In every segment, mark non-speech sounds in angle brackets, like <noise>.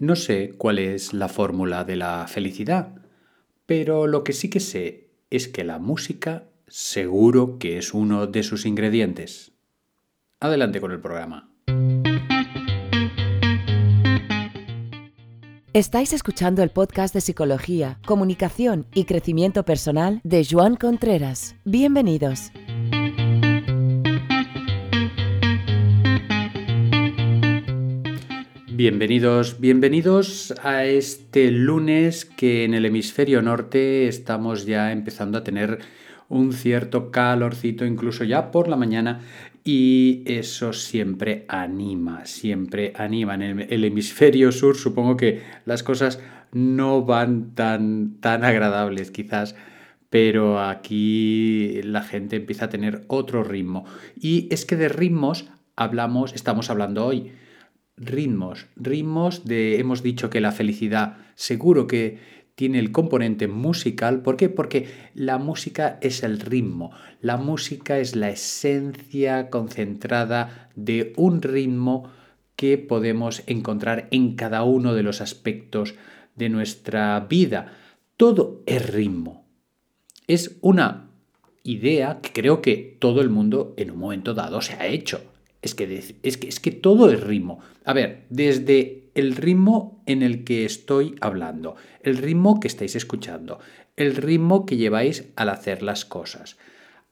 No sé cuál es la fórmula de la felicidad, pero lo que sí que sé es que la música seguro que es uno de sus ingredientes. Adelante con el programa. Estáis escuchando el podcast de Psicología, Comunicación y Crecimiento Personal de Joan Contreras. Bienvenidos. Bienvenidos, bienvenidos a este lunes que en el hemisferio norte estamos ya empezando a tener un cierto calorcito incluso ya por la mañana y eso siempre anima, siempre anima. En el, hemisferio sur supongo que las cosas no van tan, tan agradables quizás, pero aquí la gente empieza a tener otro ritmo. Y es que de ritmos hablamos, estamos hablando hoy ritmos, ritmos de, hemos dicho que la felicidad seguro que tiene el componente musical. ¿Por qué? Porque la música es el ritmo, la música es la esencia concentrada de un ritmo que podemos encontrar en cada uno de los aspectos de nuestra vida. Todo es ritmo. Es una idea que creo que todo el mundo en un momento dado se ha hecho. Es que, es, que, es que todo es ritmo. A ver, desde el ritmo en el que estoy hablando, el ritmo que estáis escuchando, el ritmo que lleváis al hacer las cosas.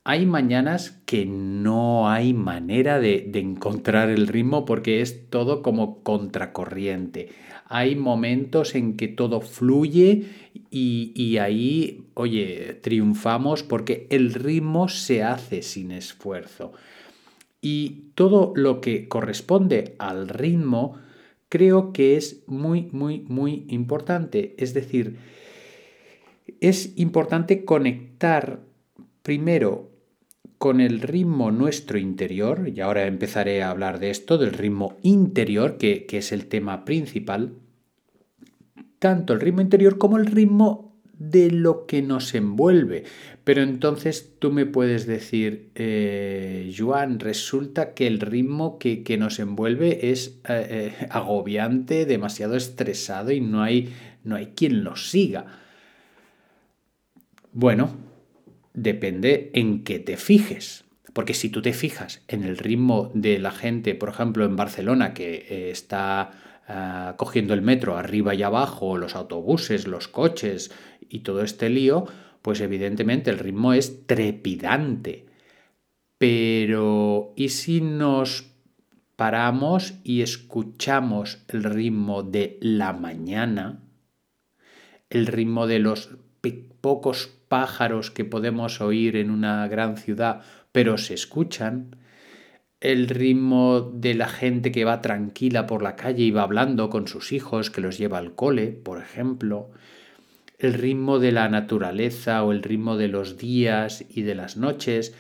Hay mañanas que no hay manera de, encontrar el ritmo porque es todo como contracorriente. Hay momentos en que todo fluye y, y ahí, oye, triunfamos porque el ritmo se hace sin esfuerzo. Y todo lo que corresponde al ritmo creo que es muy, muy, muy importante. Es decir, es importante conectar primero con el ritmo nuestro interior, y ahora empezaré a hablar de esto, del ritmo interior, que, que es el tema principal, tanto el ritmo interior como el ritmo de lo que nos envuelve. Pero entonces tú me puedes decir, eh, Joan, resulta que el ritmo que, nos envuelve es eh, eh, agobiante, demasiado estresado y no hay, no hay quien lo siga. Bueno, depende en qué te fijes. Porque si tú te fijas en el ritmo de la gente, por ejemplo, en Barcelona, que está Ah, cogiendo el metro arriba y abajo, los autobuses, los coches y todo este lío, pues evidentemente el ritmo es trepidante. Pero ¿y si nos paramos y escuchamos el ritmo de la mañana? El ritmo de los pocos pájaros que podemos oír en una gran ciudad, pero se escuchan el ritmo de la gente que va tranquila por la calle y va hablando con sus hijos, que los lleva al cole, por ejemplo, el ritmo de la naturaleza o el ritmo de los días y de las noches,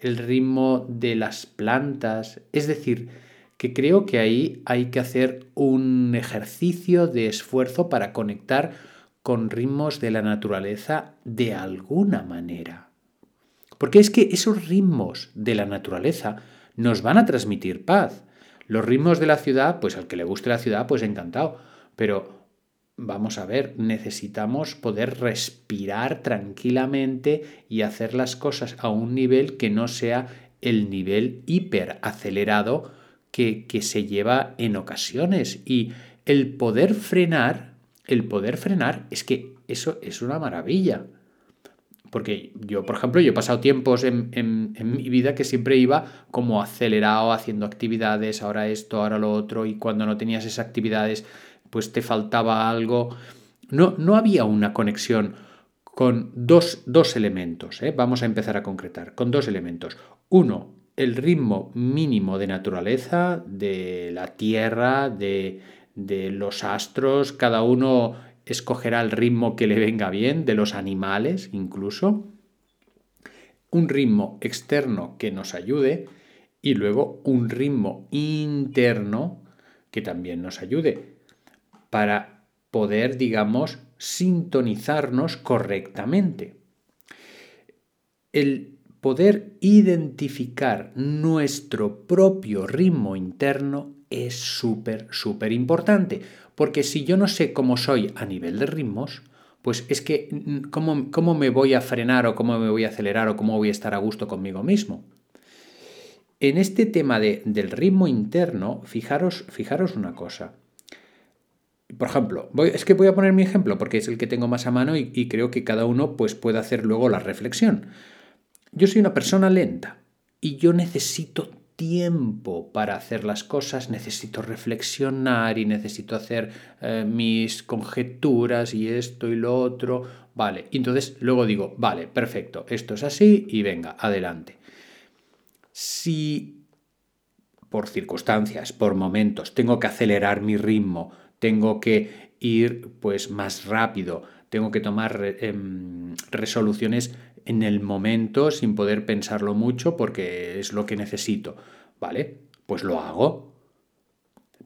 el ritmo de las plantas, es decir, que creo que ahí hay que hacer un ejercicio de esfuerzo para conectar con ritmos de la naturaleza de alguna manera. Porque es que esos ritmos de la naturaleza nos van a transmitir paz. Los ritmos de la ciudad, pues al que le guste la ciudad, pues encantado. Pero vamos a ver, necesitamos poder respirar tranquilamente y hacer las cosas a un nivel que no sea el nivel hiperacelerado que, que se lleva en ocasiones. Y el poder frenar, el poder frenar es que eso es una maravilla. Porque yo, por ejemplo, yo he pasado tiempos en, mi vida que siempre iba como acelerado haciendo actividades, ahora esto, ahora lo otro, y cuando no tenías esas actividades, pues te faltaba algo. No, no había una conexión con dos, elementos. ¿eh? Vamos a empezar a concretar, con dos elementos. Uno, el ritmo mínimo de naturaleza, de la Tierra, de, de los astros, cada uno escogerá el ritmo que le venga bien, de los animales incluso, un ritmo externo que nos ayude y luego un ritmo interno que también nos ayude para poder, digamos, sintonizarnos correctamente. El poder identificar nuestro propio ritmo interno es súper, súper importante. Porque si yo no sé cómo soy a nivel de ritmos, pues es que mm, ¿cómo, cómo me voy a frenar o cómo me voy a acelerar o cómo voy a estar a gusto conmigo mismo. En este tema de, del ritmo interno, fijaros, fijaros una cosa. Por ejemplo, es que voy a poner mi ejemplo porque es el que tengo más a mano y, y creo que cada uno pues, puede hacer luego la reflexión. Yo soy una persona lenta y yo necesito tiempo para hacer las cosas, necesito reflexionar y necesito hacer eh, mis conjeturas y esto y lo otro. Vale, entonces luego digo, vale, perfecto, esto es así y venga, adelante. Si por circunstancias, por momentos, tengo que acelerar mi ritmo, tengo que ir pues más rápido, tengo que tomar em, resoluciones en el momento sin poder pensarlo mucho porque es lo que necesito. ¿Vale? Pues lo hago.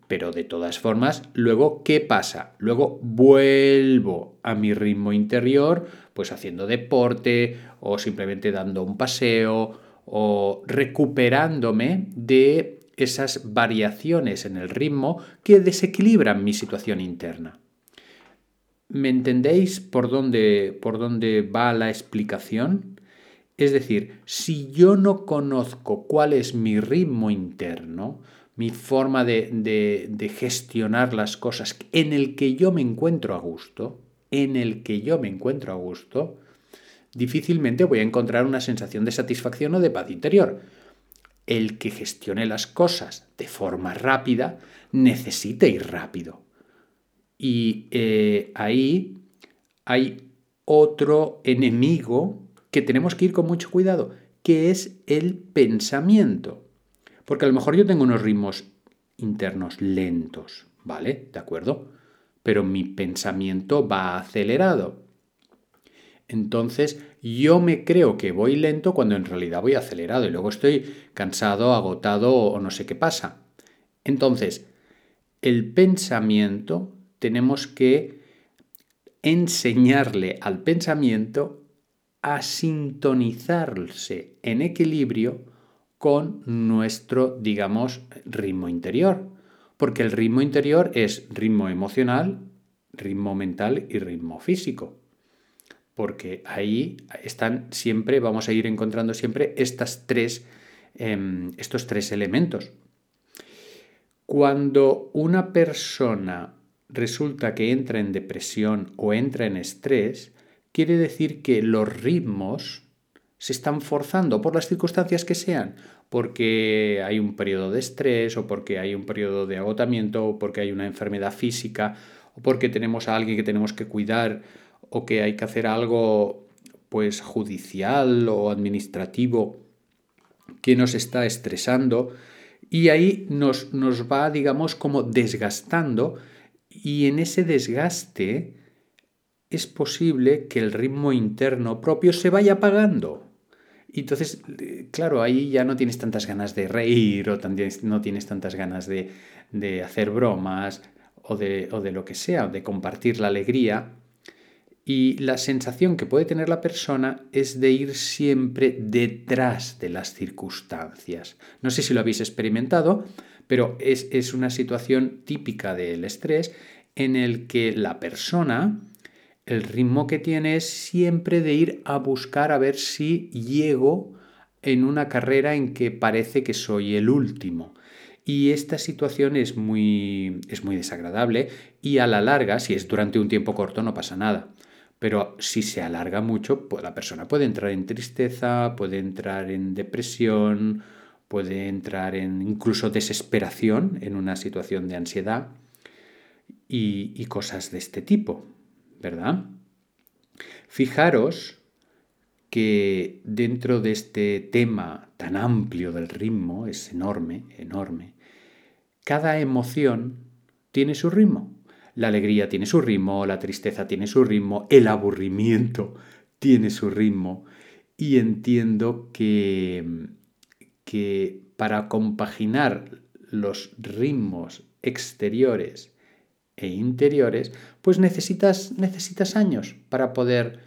Pero de todas formas, luego, ¿qué pasa? Luego vuelvo a mi ritmo interior, pues haciendo deporte o simplemente dando un paseo o recuperándome de esas variaciones en el ritmo que desequilibran mi situación interna. ¿Me entendéis por dónde, por dónde va la explicación? Es decir, si yo no conozco cuál es mi ritmo interno, mi forma de, de, gestionar las cosas en el que yo me encuentro a gusto, en el que yo me encuentro a gusto, difícilmente voy a encontrar una sensación de satisfacción o de paz interior. El que gestione las cosas de forma rápida necesita ir rápido. Y eh, ahí hay otro enemigo que tenemos que ir con mucho cuidado, que es el pensamiento. Porque a lo mejor yo tengo unos ritmos internos lentos, ¿vale? ¿De acuerdo? Pero mi pensamiento va acelerado. Entonces yo me creo que voy lento cuando en realidad voy acelerado y luego estoy cansado, agotado o no sé qué pasa. Entonces, el pensamiento tenemos que enseñarle al pensamiento a sintonizarse en equilibrio con nuestro, digamos, ritmo interior. Porque el ritmo interior es ritmo emocional, ritmo mental y ritmo físico. Porque ahí están siempre, vamos a ir encontrando siempre estas tres, em, estos tres elementos. Cuando una persona resulta que entra en depresión o entra en estrés, quiere decir que los ritmos se están forzando por las circunstancias que sean, porque hay un periodo de estrés o porque hay un periodo de agotamiento o porque hay una enfermedad física o porque tenemos a alguien que tenemos que cuidar o que hay que hacer algo pues judicial o administrativo que nos está estresando y ahí nos, nos va digamos como desgastando y en ese desgaste es posible que el ritmo interno propio se vaya apagando. Entonces, claro, ahí ya no tienes tantas ganas de reír o no tienes tantas ganas de, hacer bromas o de, o de lo que sea, de compartir la alegría. Y la sensación que puede tener la persona es de ir siempre detrás de las circunstancias. No sé si lo habéis experimentado, pero es, una situación típica del estrés en el que la persona, el ritmo que tiene es siempre de ir a buscar a ver si llego en una carrera en que parece que soy el último. Y esta situación es muy, es muy desagradable y a la larga, si es durante un tiempo corto, no pasa nada. Pero si se alarga mucho, pues la persona puede entrar en tristeza, puede entrar en depresión, puede entrar en incluso desesperación, en una situación de ansiedad y, cosas de este tipo, ¿verdad? Fijaros que dentro de este tema tan amplio del ritmo, es enorme, enorme, cada emoción tiene su ritmo. La alegría tiene su ritmo, la tristeza tiene su ritmo, el aburrimiento tiene su ritmo. Y entiendo que que para compaginar los ritmos exteriores e interiores, pues necesitas, necesitas años para poder,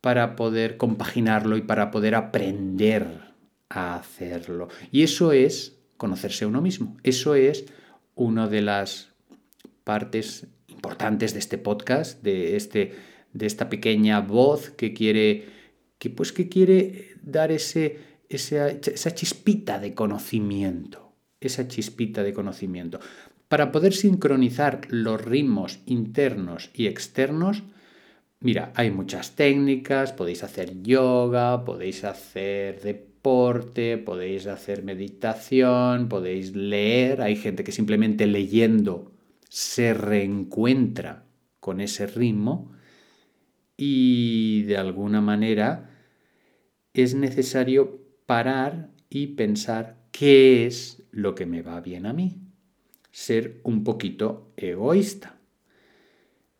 para poder compaginarlo y para poder aprender a hacerlo. Y eso es conocerse uno mismo. Eso es una de las partes importantes de este podcast, de, este, de esta pequeña voz que quiere, que, pues, que quiere dar ese, esa, esa chispita de conocimiento, esa chispita de conocimiento. Para poder sincronizar los ritmos internos y externos, mira, hay muchas técnicas, podéis hacer yoga, podéis hacer deporte, podéis hacer meditación, podéis leer, hay gente que simplemente leyendo se reencuentra con ese ritmo y de alguna manera es necesario parar y pensar qué es lo que me va bien a mí. Ser un poquito egoísta.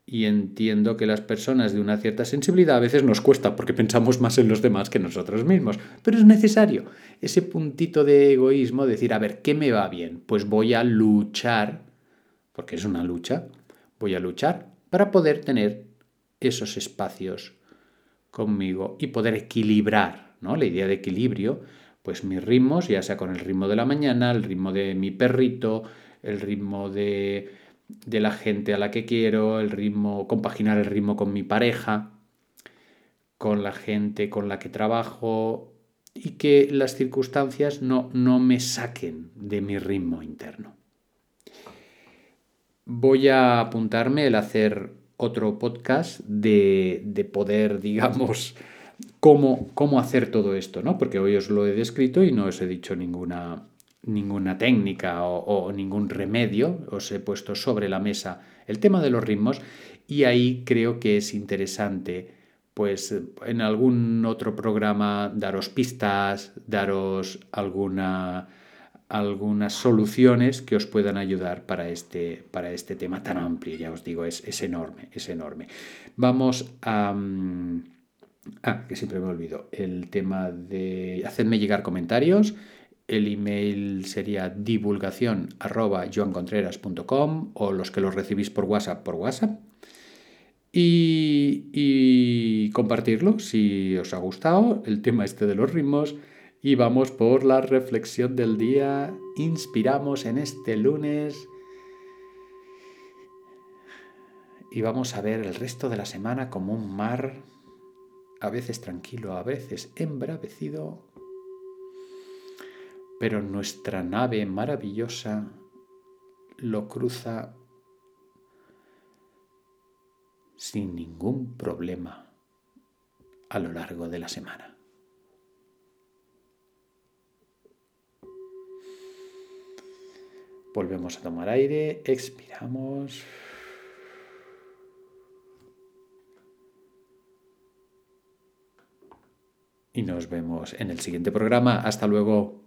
Y entiendo que las personas de una cierta sensibilidad a veces nos cuesta porque pensamos más en los demás que nosotros mismos. Pero es necesario ese puntito de egoísmo, decir, a ver, ¿qué me va bien? Pues voy a luchar porque es una lucha, voy a luchar para poder tener esos espacios conmigo y poder equilibrar, ¿no? La idea de equilibrio, pues mis ritmos, ya sea con el ritmo de la mañana, el ritmo de mi perrito, el ritmo de, de la gente a la que quiero, el ritmo, compaginar el ritmo con mi pareja, con la gente con la que trabajo y que las circunstancias no, no me saquen de mi ritmo interno voy a apuntarme el hacer otro podcast de, poder, <laughs> digamos, cómo, cómo, hacer todo esto, ¿no? Porque hoy os lo he descrito y no os he dicho ninguna, ninguna técnica o, o, ningún remedio, os he puesto sobre la mesa el tema de los ritmos y ahí creo que es interesante, pues en algún otro programa daros pistas, daros alguna algunas soluciones que os puedan ayudar para este, para este tema tan amplio, ya os digo, es, es enorme, es enorme. Vamos a... Mm, ah, que siempre me olvido, el tema de... Hacedme llegar comentarios, el email sería divulgación o los que los recibís por WhatsApp por WhatsApp. Y, y compartirlo si os ha gustado el tema este de los ritmos y vamos por la reflexión del día. Inspiramos en este lunes. Y vamos a ver el resto de la semana como un mar, a veces tranquilo, a veces embravecido. Pero nuestra nave maravillosa lo cruza sin ningún problema a lo largo de la semana. Volvemos a tomar aire, expiramos. Y nos vemos en el siguiente programa. Hasta luego.